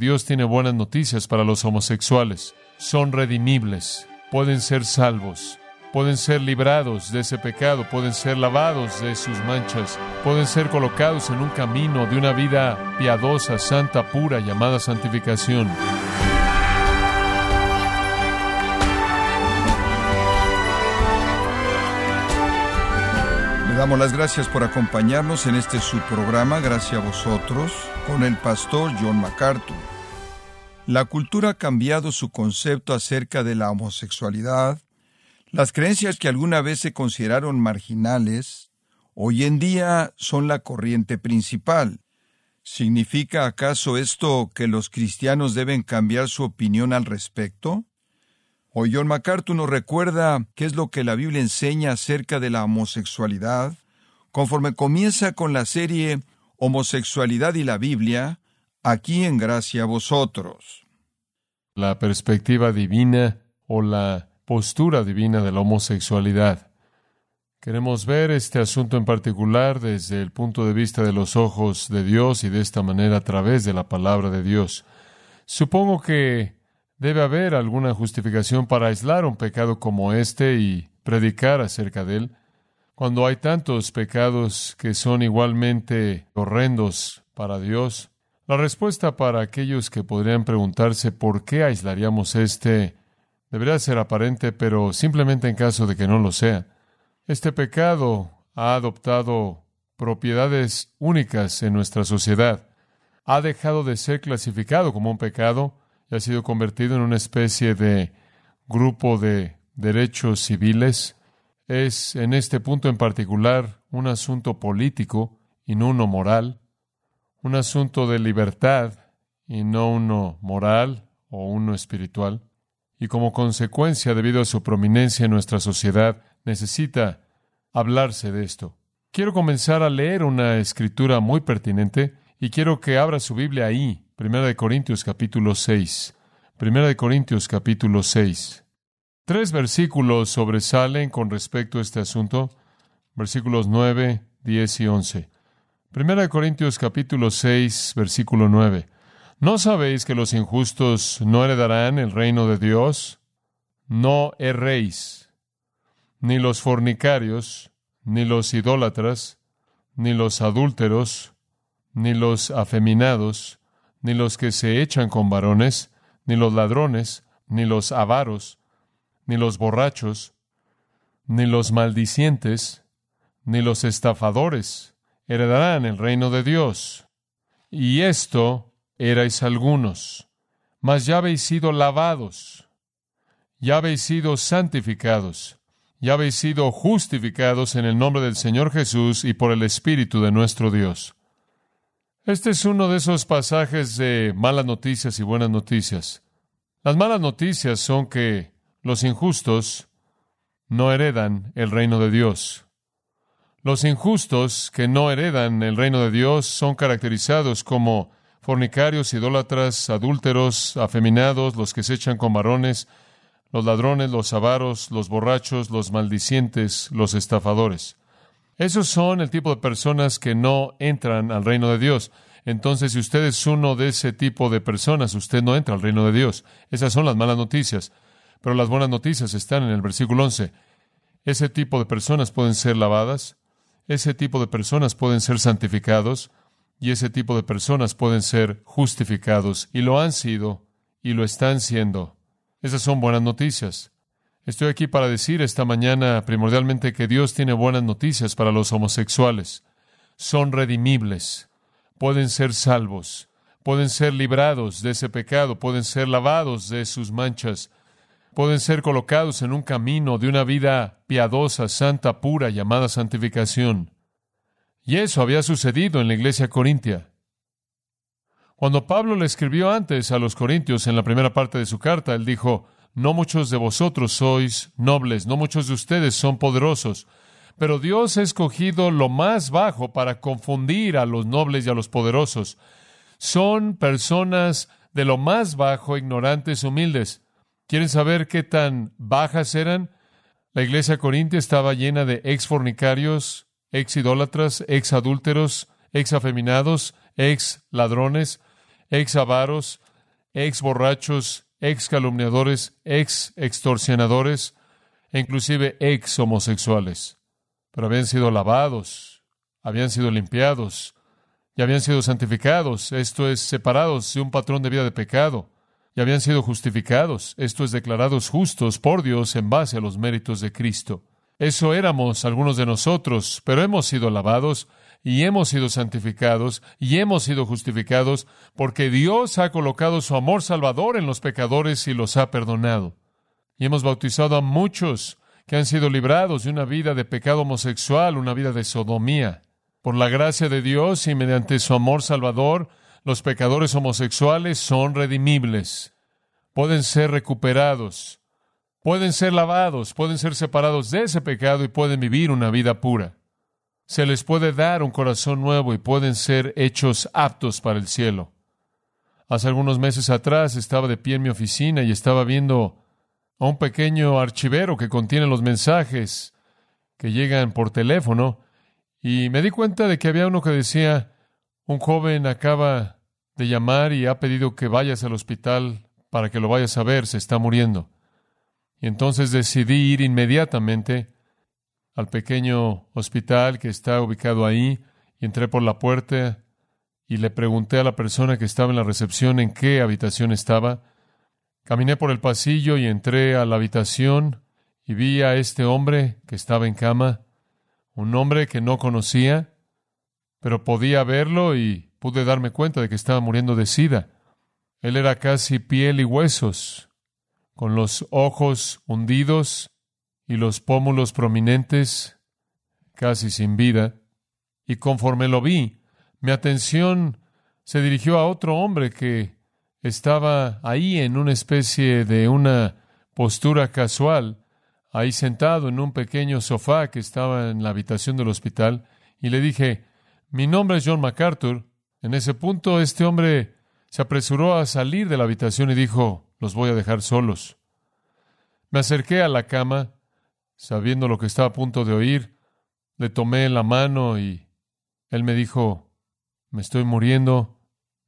Dios tiene buenas noticias para los homosexuales. Son redimibles, pueden ser salvos, pueden ser librados de ese pecado, pueden ser lavados de sus manchas, pueden ser colocados en un camino de una vida piadosa, santa, pura, llamada santificación. Le damos las gracias por acompañarnos en este subprograma, gracias a vosotros, con el pastor John MacArthur. La cultura ha cambiado su concepto acerca de la homosexualidad. Las creencias que alguna vez se consideraron marginales, hoy en día son la corriente principal. ¿Significa acaso esto que los cristianos deben cambiar su opinión al respecto? Hoy John MacArthur nos recuerda qué es lo que la Biblia enseña acerca de la homosexualidad, conforme comienza con la serie Homosexualidad y la Biblia, aquí en gracia a vosotros. La perspectiva divina o la postura divina de la homosexualidad. Queremos ver este asunto en particular desde el punto de vista de los ojos de Dios y de esta manera a través de la palabra de Dios. Supongo que debe haber alguna justificación para aislar un pecado como este y predicar acerca de él, cuando hay tantos pecados que son igualmente horrendos para Dios. La respuesta para aquellos que podrían preguntarse por qué aislaríamos este debería ser aparente, pero simplemente en caso de que no lo sea. Este pecado ha adoptado propiedades únicas en nuestra sociedad. Ha dejado de ser clasificado como un pecado y ha sido convertido en una especie de grupo de derechos civiles. Es en este punto en particular un asunto político y no uno moral un asunto de libertad y no uno moral o uno espiritual. Y como consecuencia, debido a su prominencia en nuestra sociedad, necesita hablarse de esto. Quiero comenzar a leer una escritura muy pertinente y quiero que abra su Biblia ahí, Primera de Corintios capítulo 6. Primera de Corintios capítulo 6. Tres versículos sobresalen con respecto a este asunto, versículos 9, 10 y 11. Primera de Corintios capítulo 6, versículo 9. ¿No sabéis que los injustos no heredarán el reino de Dios? No erréis, ni los fornicarios, ni los idólatras, ni los adúlteros, ni los afeminados, ni los que se echan con varones, ni los ladrones, ni los avaros, ni los borrachos, ni los maldicientes, ni los estafadores heredarán el reino de Dios. Y esto erais algunos, mas ya habéis sido lavados, ya habéis sido santificados, ya habéis sido justificados en el nombre del Señor Jesús y por el Espíritu de nuestro Dios. Este es uno de esos pasajes de malas noticias y buenas noticias. Las malas noticias son que los injustos no heredan el reino de Dios. Los injustos que no heredan el reino de Dios son caracterizados como fornicarios, idólatras, adúlteros, afeminados, los que se echan con varones, los ladrones, los avaros, los borrachos, los maldicientes, los estafadores. Esos son el tipo de personas que no entran al reino de Dios. Entonces, si usted es uno de ese tipo de personas, usted no entra al reino de Dios. Esas son las malas noticias. Pero las buenas noticias están en el versículo 11. Ese tipo de personas pueden ser lavadas, ese tipo de personas pueden ser santificados y ese tipo de personas pueden ser justificados y lo han sido y lo están siendo. Esas son buenas noticias. Estoy aquí para decir esta mañana primordialmente que Dios tiene buenas noticias para los homosexuales. Son redimibles, pueden ser salvos, pueden ser librados de ese pecado, pueden ser lavados de sus manchas, pueden ser colocados en un camino de una vida piadosa, santa, pura, llamada santificación. Y eso había sucedido en la iglesia corintia. Cuando Pablo le escribió antes a los corintios en la primera parte de su carta, él dijo, no muchos de vosotros sois nobles, no muchos de ustedes son poderosos, pero Dios ha escogido lo más bajo para confundir a los nobles y a los poderosos. Son personas de lo más bajo, ignorantes, humildes. ¿Quieren saber qué tan bajas eran? La iglesia corintia estaba llena de ex fornicarios, ex idólatras, ex adúlteros, ex afeminados, ex ladrones, ex avaros, ex borrachos, ex calumniadores, ex extorsionadores e inclusive ex homosexuales. Pero habían sido lavados, habían sido limpiados y habían sido santificados, esto es, separados de un patrón de vida de pecado, y habían sido justificados, esto es, declarados justos por Dios en base a los méritos de Cristo. Eso éramos algunos de nosotros, pero hemos sido lavados y hemos sido santificados y hemos sido justificados porque Dios ha colocado su amor salvador en los pecadores y los ha perdonado. Y hemos bautizado a muchos que han sido librados de una vida de pecado homosexual, una vida de sodomía. Por la gracia de Dios y mediante su amor salvador, los pecadores homosexuales son redimibles, pueden ser recuperados, pueden ser lavados, pueden ser separados de ese pecado y pueden vivir una vida pura. Se les puede dar un corazón nuevo y pueden ser hechos aptos para el cielo. Hace algunos meses atrás estaba de pie en mi oficina y estaba viendo a un pequeño archivero que contiene los mensajes que llegan por teléfono y me di cuenta de que había uno que decía, un joven acaba de llamar y ha pedido que vayas al hospital para que lo vayas a ver, se está muriendo. Y entonces decidí ir inmediatamente al pequeño hospital que está ubicado ahí y entré por la puerta y le pregunté a la persona que estaba en la recepción en qué habitación estaba Caminé por el pasillo y entré a la habitación y vi a este hombre que estaba en cama, un hombre que no conocía, pero podía verlo y pude darme cuenta de que estaba muriendo de sida. Él era casi piel y huesos, con los ojos hundidos y los pómulos prominentes, casi sin vida. Y conforme lo vi, mi atención se dirigió a otro hombre que estaba ahí en una especie de una postura casual, ahí sentado en un pequeño sofá que estaba en la habitación del hospital, y le dije, mi nombre es John MacArthur. En ese punto este hombre se apresuró a salir de la habitación y dijo, los voy a dejar solos. Me acerqué a la cama, sabiendo lo que estaba a punto de oír, le tomé la mano y él me dijo, me estoy muriendo,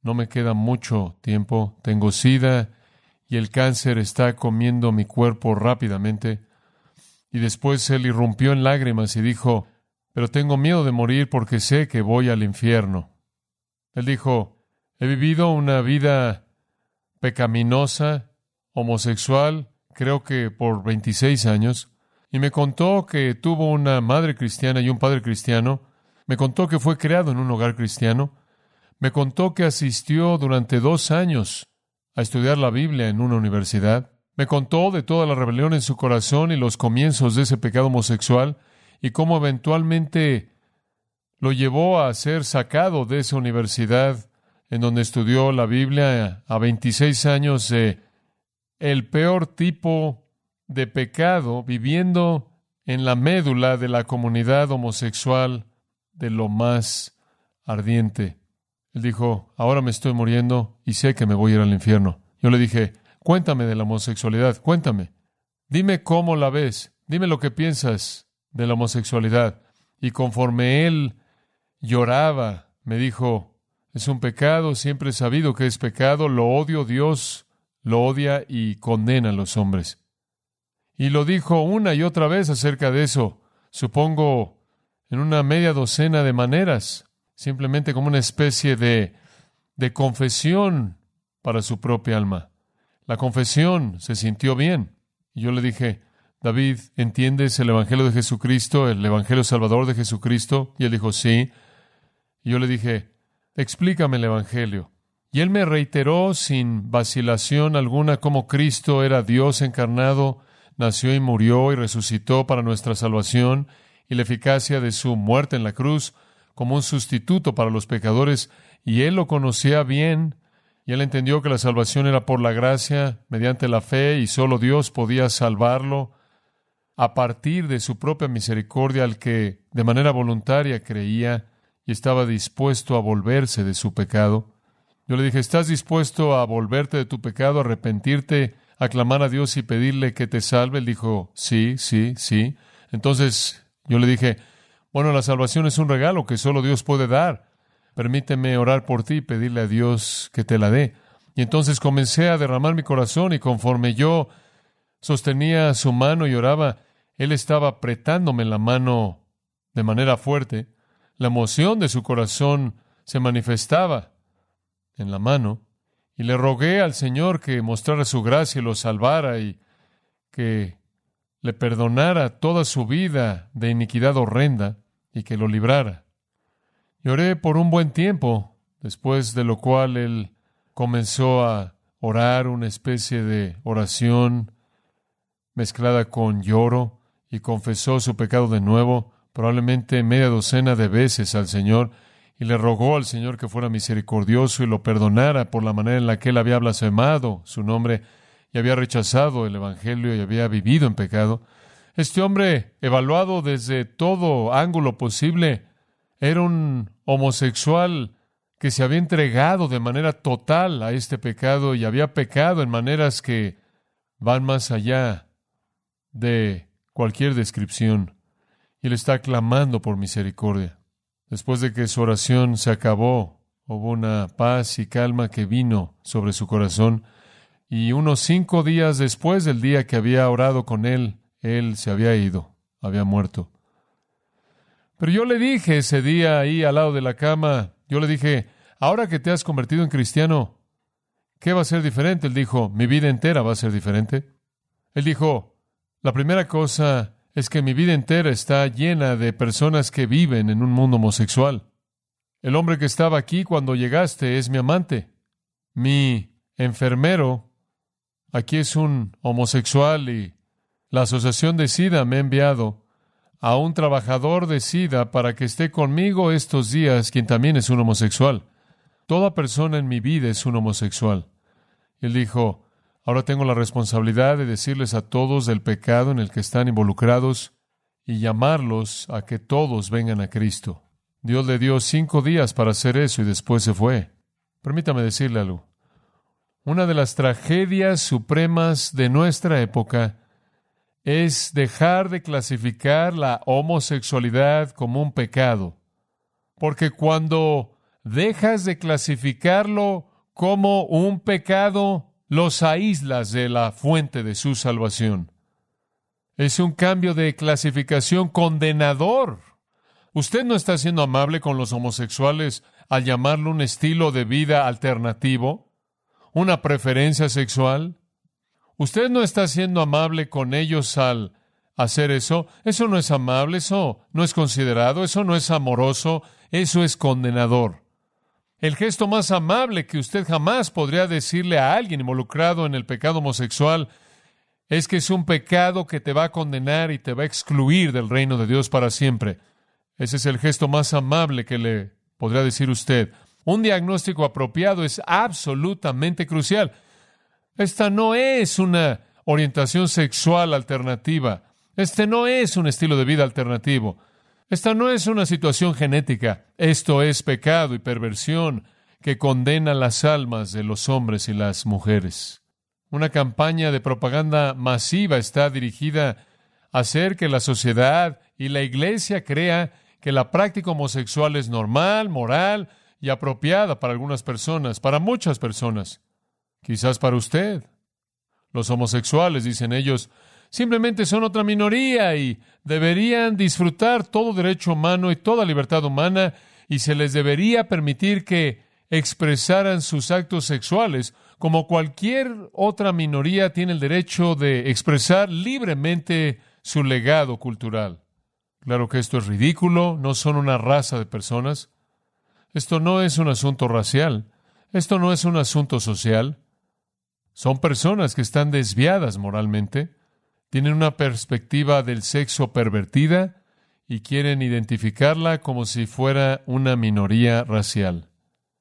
no me queda mucho tiempo, tengo sida y el cáncer está comiendo mi cuerpo rápidamente. Y después él irrumpió en lágrimas y dijo, pero tengo miedo de morir porque sé que voy al infierno. Él dijo, he vivido una vida pecaminosa, homosexual, creo que por 26 años, y me contó que tuvo una madre cristiana y un padre cristiano, me contó que fue creado en un hogar cristiano, me contó que asistió durante dos años a estudiar la Biblia en una universidad. Me contó de toda la rebelión en su corazón y los comienzos de ese pecado homosexual y cómo eventualmente lo llevó a ser sacado de esa universidad en donde estudió la Biblia a 26 años de el peor tipo de pecado viviendo en la médula de la comunidad homosexual de lo más ardiente. Él dijo, ahora me estoy muriendo y sé que me voy a ir al infierno. Yo le dije, cuéntame de la homosexualidad, cuéntame. Dime cómo la ves, dime lo que piensas de la homosexualidad. Y conforme él lloraba, me dijo, es un pecado, siempre he sabido que es pecado, lo odio, Dios lo odia y condena a los hombres. Y lo dijo una y otra vez acerca de eso, supongo en una media docena de maneras simplemente como una especie de, de confesión para su propia alma. La confesión se sintió bien. Y yo le dije, David, ¿entiendes el Evangelio de Jesucristo, el Evangelio Salvador de Jesucristo? Y él dijo, sí. Y yo le dije, explícame el Evangelio. Y él me reiteró sin vacilación alguna cómo Cristo era Dios encarnado, nació y murió y resucitó para nuestra salvación y la eficacia de su muerte en la cruz como un sustituto para los pecadores, y él lo conocía bien, y él entendió que la salvación era por la gracia, mediante la fe, y solo Dios podía salvarlo a partir de su propia misericordia al que de manera voluntaria creía estaba dispuesto a volverse de su pecado. Yo le dije, ¿estás dispuesto a volverte de tu pecado, a arrepentirte, a clamar a Dios y pedirle que te salve? Él dijo, sí, sí, sí. Entonces yo le dije, bueno, la salvación es un regalo que solo Dios puede dar. Permíteme orar por ti y pedirle a Dios que te la dé. Y entonces comencé a derramar mi corazón y conforme yo sostenía su mano y oraba, él estaba apretándome la mano de manera fuerte. La emoción de su corazón se manifestaba en la mano y le rogué al Señor que mostrara su gracia y lo salvara y que le perdonara toda su vida de iniquidad horrenda y que lo librara. Lloré por un buen tiempo, después de lo cual él comenzó a orar una especie de oración mezclada con lloro y confesó su pecado de nuevo, probablemente media docena de veces al Señor, y le rogó al Señor que fuera misericordioso y lo perdonara por la manera en la que él había blasfemado su nombre y había rechazado el Evangelio y había vivido en pecado. Este hombre, evaluado desde todo ángulo posible, era un homosexual que se había entregado de manera total a este pecado y había pecado en maneras que van más allá de cualquier descripción. Y él está clamando por misericordia. Después de que su oración se acabó, hubo una paz y calma que vino sobre su corazón. Y unos cinco días después del día que había orado con él, él se había ido, había muerto. Pero yo le dije ese día ahí al lado de la cama, yo le dije, ahora que te has convertido en cristiano, ¿qué va a ser diferente? Él dijo, mi vida entera va a ser diferente. Él dijo, la primera cosa es que mi vida entera está llena de personas que viven en un mundo homosexual. El hombre que estaba aquí cuando llegaste es mi amante. Mi enfermero aquí es un homosexual y la Asociación de SIDA me ha enviado a un trabajador de SIDA para que esté conmigo estos días, quien también es un homosexual. Toda persona en mi vida es un homosexual. Él dijo, ahora tengo la responsabilidad de decirles a todos del pecado en el que están involucrados y llamarlos a que todos vengan a Cristo. Dios le dio cinco días para hacer eso y después se fue. Permítame decirle algo. Una de las tragedias supremas de nuestra época es dejar de clasificar la homosexualidad como un pecado. Porque cuando dejas de clasificarlo como un pecado, los aíslas de la fuente de su salvación. Es un cambio de clasificación condenador. Usted no está siendo amable con los homosexuales al llamarlo un estilo de vida alternativo, una preferencia sexual. Usted no está siendo amable con ellos al hacer eso. Eso no es amable, eso no es considerado, eso no es amoroso, eso es condenador. El gesto más amable que usted jamás podría decirle a alguien involucrado en el pecado homosexual es que es un pecado que te va a condenar y te va a excluir del reino de Dios para siempre. Ese es el gesto más amable que le podría decir usted. Un diagnóstico apropiado es absolutamente crucial. Esta no es una orientación sexual alternativa. Este no es un estilo de vida alternativo. Esta no es una situación genética. Esto es pecado y perversión que condena las almas de los hombres y las mujeres. Una campaña de propaganda masiva está dirigida a hacer que la sociedad y la iglesia crea que la práctica homosexual es normal, moral y apropiada para algunas personas, para muchas personas. Quizás para usted. Los homosexuales, dicen ellos, simplemente son otra minoría y deberían disfrutar todo derecho humano y toda libertad humana y se les debería permitir que expresaran sus actos sexuales como cualquier otra minoría tiene el derecho de expresar libremente su legado cultural. Claro que esto es ridículo, no son una raza de personas. Esto no es un asunto racial, esto no es un asunto social, son personas que están desviadas moralmente, tienen una perspectiva del sexo pervertida y quieren identificarla como si fuera una minoría racial.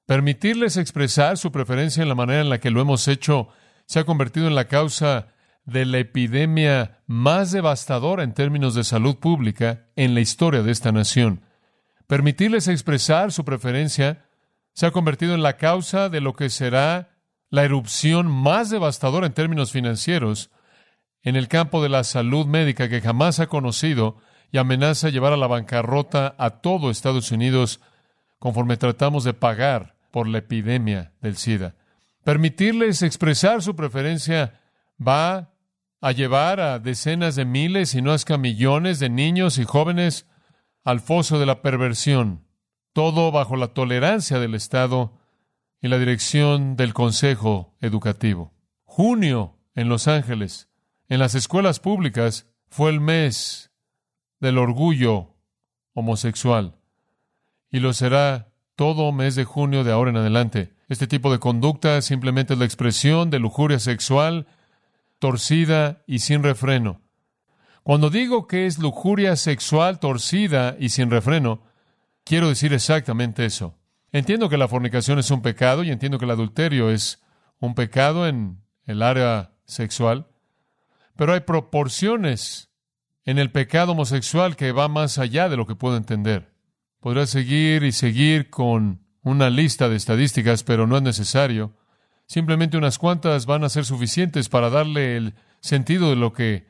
Permitirles expresar su preferencia en la manera en la que lo hemos hecho se ha convertido en la causa de la epidemia más devastadora en términos de salud pública en la historia de esta nación. Permitirles expresar su preferencia se ha convertido en la causa de lo que será la erupción más devastadora en términos financieros en el campo de la salud médica que jamás ha conocido y amenaza llevar a la bancarrota a todo Estados Unidos conforme tratamos de pagar por la epidemia del SIDA. Permitirles expresar su preferencia va a llevar a decenas de miles, y no hasta millones de niños y jóvenes al foso de la perversión, todo bajo la tolerancia del Estado y la dirección del Consejo Educativo. Junio en Los Ángeles, en las escuelas públicas, fue el mes del orgullo homosexual y lo será todo mes de junio de ahora en adelante. Este tipo de conducta simplemente es la expresión de lujuria sexual torcida y sin refreno. Cuando digo que es lujuria sexual torcida y sin refreno, quiero decir exactamente eso. Entiendo que la fornicación es un pecado y entiendo que el adulterio es un pecado en el área sexual, pero hay proporciones en el pecado homosexual que va más allá de lo que puedo entender. Podrá seguir y seguir con una lista de estadísticas, pero no es necesario. Simplemente unas cuantas van a ser suficientes para darle el sentido de lo que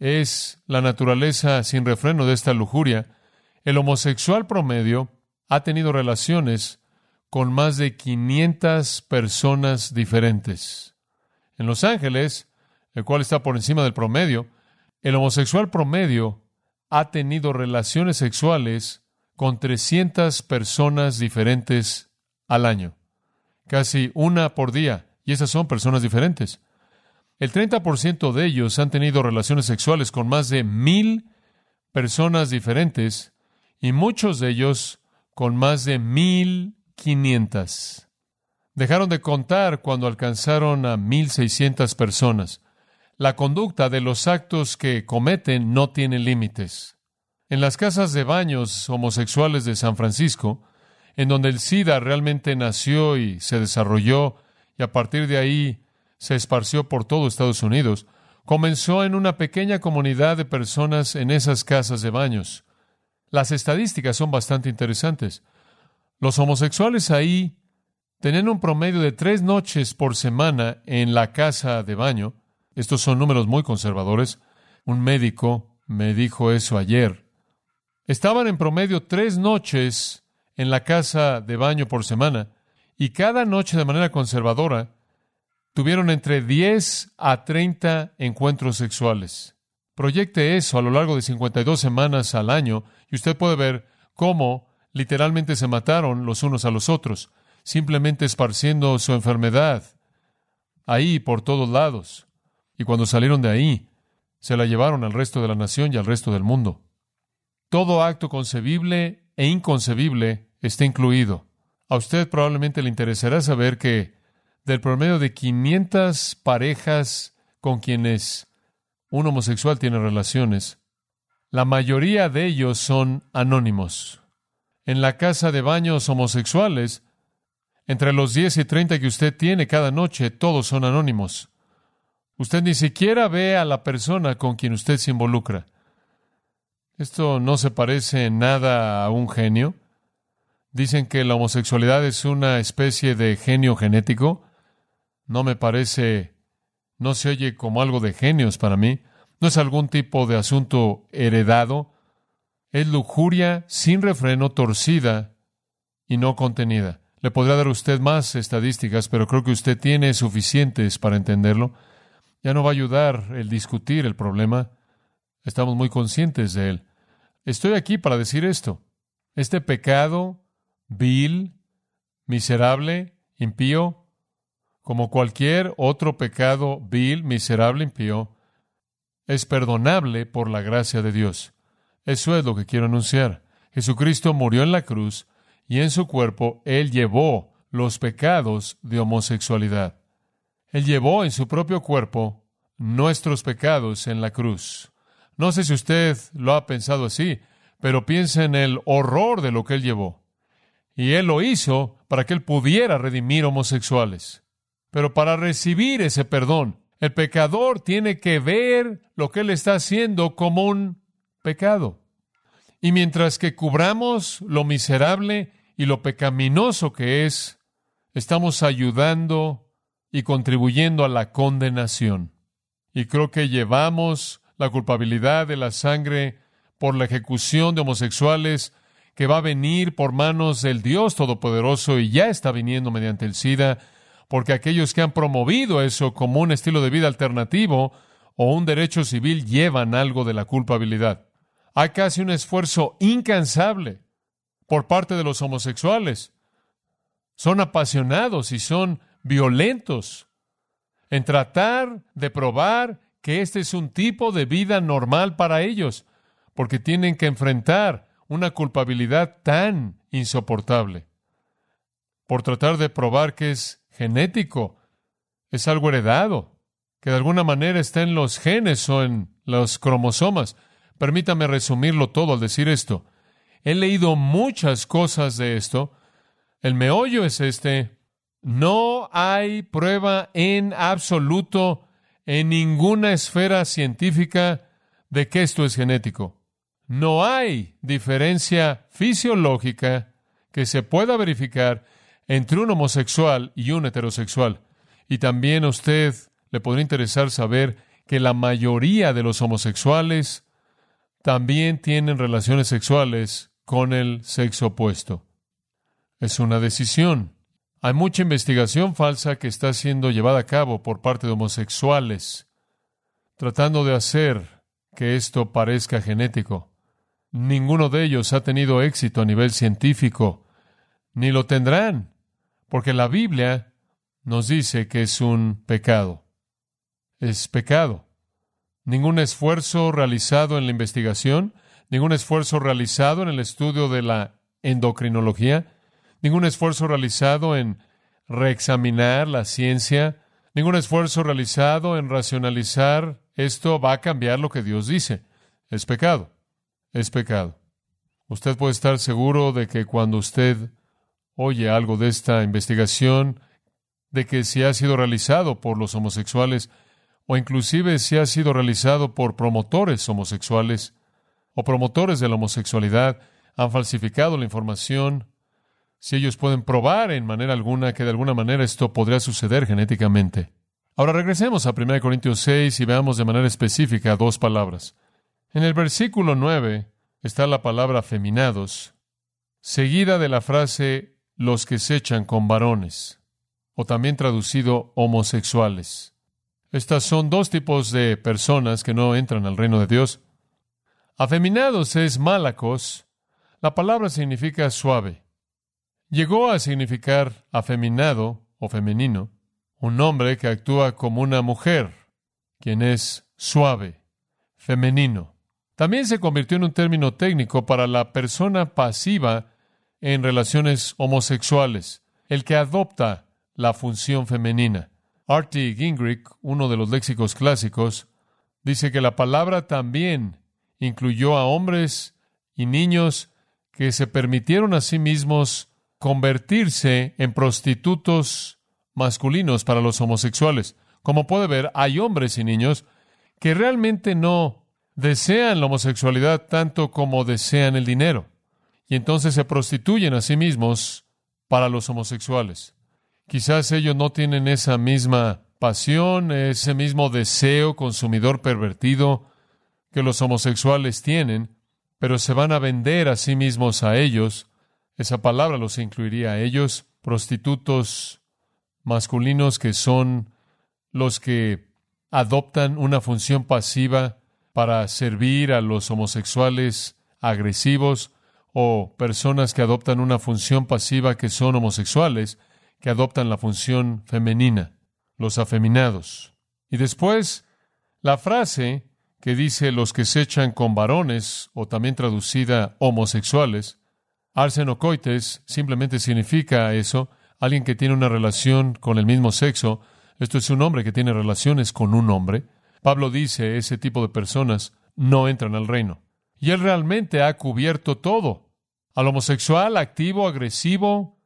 es la naturaleza sin refreno de esta lujuria. El homosexual promedio ha tenido relaciones con más de 500 personas diferentes. En Los Ángeles, el cual está por encima del promedio, el homosexual promedio ha tenido relaciones sexuales con 300 personas diferentes al año casi una por día, y esas son personas diferentes. El 30% de ellos han tenido relaciones sexuales con más de mil personas diferentes y muchos de ellos con más de mil quinientas. Dejaron de contar cuando alcanzaron a mil seiscientas personas. La conducta de los actos que cometen no tiene límites. En las casas de baños homosexuales de San Francisco, en donde el SIDA realmente nació y se desarrolló y a partir de ahí se esparció por todo Estados Unidos, comenzó en una pequeña comunidad de personas en esas casas de baños. Las estadísticas son bastante interesantes. Los homosexuales ahí tenían un promedio de tres noches por semana en la casa de baño. Estos son números muy conservadores. Un médico me dijo eso ayer. Estaban en promedio tres noches en la casa de baño por semana y cada noche de manera conservadora tuvieron entre 10 a 30 encuentros sexuales. Proyecte eso a lo largo de 52 semanas al año y usted puede ver cómo literalmente se mataron los unos a los otros, simplemente esparciendo su enfermedad ahí por todos lados. Y cuando salieron de ahí, se la llevaron al resto de la nación y al resto del mundo. Todo acto concebible e inconcebible está incluido. A usted probablemente le interesará saber que del promedio de 500 parejas con quienes un homosexual tiene relaciones, la mayoría de ellos son anónimos. En la casa de baños homosexuales, entre los 10 y 30 que usted tiene cada noche, todos son anónimos. Usted ni siquiera ve a la persona con quien usted se involucra. Esto no se parece en nada a un genio. Dicen que la homosexualidad es una especie de genio genético. No me parece, no se oye como algo de genios para mí. No es algún tipo de asunto heredado. Es lujuria sin refreno, torcida y no contenida. Le podría dar usted más estadísticas, pero creo que usted tiene suficientes para entenderlo. Ya no va a ayudar el discutir el problema. Estamos muy conscientes de él. Estoy aquí para decir esto. Este pecado vil, miserable, impío, como cualquier otro pecado vil, miserable, impío, es perdonable por la gracia de Dios. Eso es lo que quiero anunciar. Jesucristo murió en la cruz y en su cuerpo Él llevó los pecados de homosexualidad. Él llevó en su propio cuerpo nuestros pecados en la cruz. No sé si usted lo ha pensado así, pero piensa en el horror de lo que Él llevó. Y Él lo hizo para que Él pudiera redimir homosexuales. Pero para recibir ese perdón, el pecador tiene que ver lo que Él está haciendo como un pecado. Y mientras que cubramos lo miserable y lo pecaminoso que es, estamos ayudando y contribuyendo a la condenación. Y creo que llevamos la culpabilidad de la sangre por la ejecución de homosexuales que va a venir por manos del Dios Todopoderoso y ya está viniendo mediante el SIDA, porque aquellos que han promovido eso como un estilo de vida alternativo o un derecho civil llevan algo de la culpabilidad. Hay casi un esfuerzo incansable por parte de los homosexuales. Son apasionados y son violentos en tratar de probar que este es un tipo de vida normal para ellos, porque tienen que enfrentar una culpabilidad tan insoportable. Por tratar de probar que es genético, es algo heredado, que de alguna manera está en los genes o en los cromosomas. Permítame resumirlo todo al decir esto. He leído muchas cosas de esto. El meollo es este. No hay prueba en absoluto en ninguna esfera científica de que esto es genético. No hay diferencia fisiológica que se pueda verificar entre un homosexual y un heterosexual. Y también a usted le podría interesar saber que la mayoría de los homosexuales también tienen relaciones sexuales con el sexo opuesto. Es una decisión. Hay mucha investigación falsa que está siendo llevada a cabo por parte de homosexuales, tratando de hacer que esto parezca genético. Ninguno de ellos ha tenido éxito a nivel científico, ni lo tendrán, porque la Biblia nos dice que es un pecado. Es pecado. Ningún esfuerzo realizado en la investigación, ningún esfuerzo realizado en el estudio de la endocrinología, ningún esfuerzo realizado en reexaminar la ciencia, ningún esfuerzo realizado en racionalizar esto va a cambiar lo que Dios dice. Es pecado. Es pecado. Usted puede estar seguro de que cuando usted oye algo de esta investigación, de que si ha sido realizado por los homosexuales, o inclusive si ha sido realizado por promotores homosexuales o promotores de la homosexualidad, han falsificado la información, si ellos pueden probar en manera alguna que de alguna manera esto podría suceder genéticamente. Ahora regresemos a 1 Corintios 6 y veamos de manera específica dos palabras. En el versículo 9 está la palabra feminados, seguida de la frase los que se echan con varones, o también traducido homosexuales. Estas son dos tipos de personas que no entran al reino de Dios. Afeminados es malacos. La palabra significa suave. Llegó a significar afeminado o femenino, un hombre que actúa como una mujer, quien es suave, femenino. También se convirtió en un término técnico para la persona pasiva en relaciones homosexuales, el que adopta la función femenina. Artie Gingrich, uno de los léxicos clásicos, dice que la palabra también incluyó a hombres y niños que se permitieron a sí mismos convertirse en prostitutos masculinos para los homosexuales. Como puede ver, hay hombres y niños que realmente no desean la homosexualidad tanto como desean el dinero. Y entonces se prostituyen a sí mismos para los homosexuales. Quizás ellos no tienen esa misma pasión, ese mismo deseo consumidor pervertido que los homosexuales tienen, pero se van a vender a sí mismos a ellos esa palabra los incluiría a ellos, prostitutos masculinos que son los que adoptan una función pasiva para servir a los homosexuales agresivos o personas que adoptan una función pasiva que son homosexuales, que adoptan la función femenina, los afeminados. Y después, la frase que dice los que se echan con varones, o también traducida homosexuales, Arsenocoites simplemente significa eso, alguien que tiene una relación con el mismo sexo. Esto es un hombre que tiene relaciones con un hombre. Pablo dice, ese tipo de personas no entran al reino. Y él realmente ha cubierto todo. Al homosexual activo, agresivo,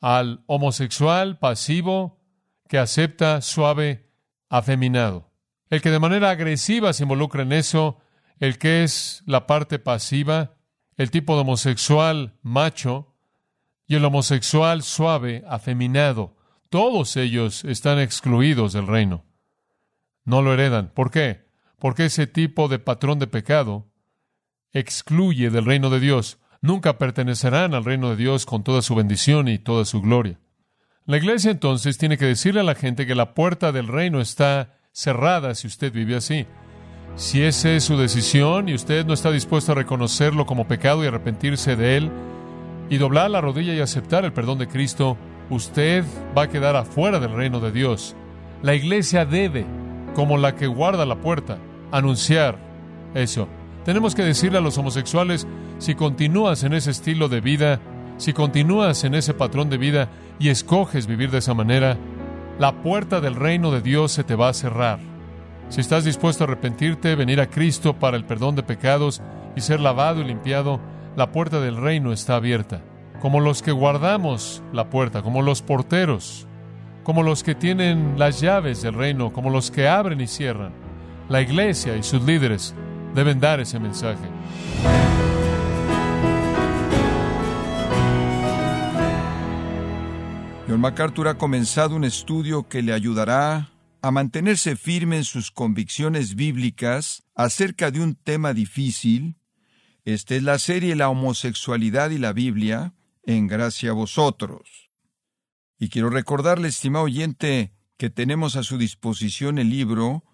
al homosexual pasivo, que acepta suave, afeminado. El que de manera agresiva se involucra en eso, el que es la parte pasiva, el tipo de homosexual macho y el homosexual suave, afeminado, todos ellos están excluidos del reino. No lo heredan. ¿Por qué? Porque ese tipo de patrón de pecado excluye del reino de Dios. Nunca pertenecerán al reino de Dios con toda su bendición y toda su gloria. La iglesia entonces tiene que decirle a la gente que la puerta del reino está cerrada si usted vive así. Si esa es su decisión y usted no está dispuesto a reconocerlo como pecado y arrepentirse de él y doblar la rodilla y aceptar el perdón de Cristo, usted va a quedar afuera del reino de Dios. La iglesia debe, como la que guarda la puerta, anunciar eso. Tenemos que decirle a los homosexuales, si continúas en ese estilo de vida, si continúas en ese patrón de vida y escoges vivir de esa manera, la puerta del reino de Dios se te va a cerrar. Si estás dispuesto a arrepentirte, venir a Cristo para el perdón de pecados y ser lavado y limpiado, la puerta del reino está abierta. Como los que guardamos la puerta, como los porteros, como los que tienen las llaves del reino, como los que abren y cierran. La iglesia y sus líderes deben dar ese mensaje. John MacArthur ha comenzado un estudio que le ayudará a mantenerse firme en sus convicciones bíblicas acerca de un tema difícil. Esta es la serie La homosexualidad y la Biblia, en gracia a vosotros. Y quiero recordarle, estimado oyente, que tenemos a su disposición el libro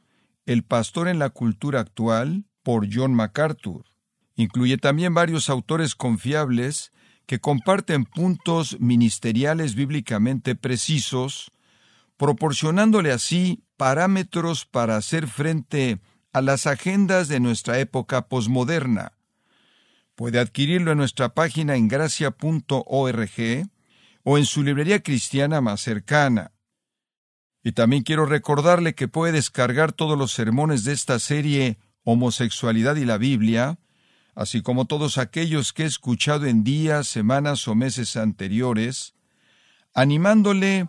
El pastor en la cultura actual, por John MacArthur. Incluye también varios autores confiables que comparten puntos ministeriales bíblicamente precisos proporcionándole así parámetros para hacer frente a las agendas de nuestra época posmoderna. Puede adquirirlo en nuestra página en gracia.org o en su librería cristiana más cercana. Y también quiero recordarle que puede descargar todos los sermones de esta serie Homosexualidad y la Biblia, así como todos aquellos que he escuchado en días, semanas o meses anteriores, animándole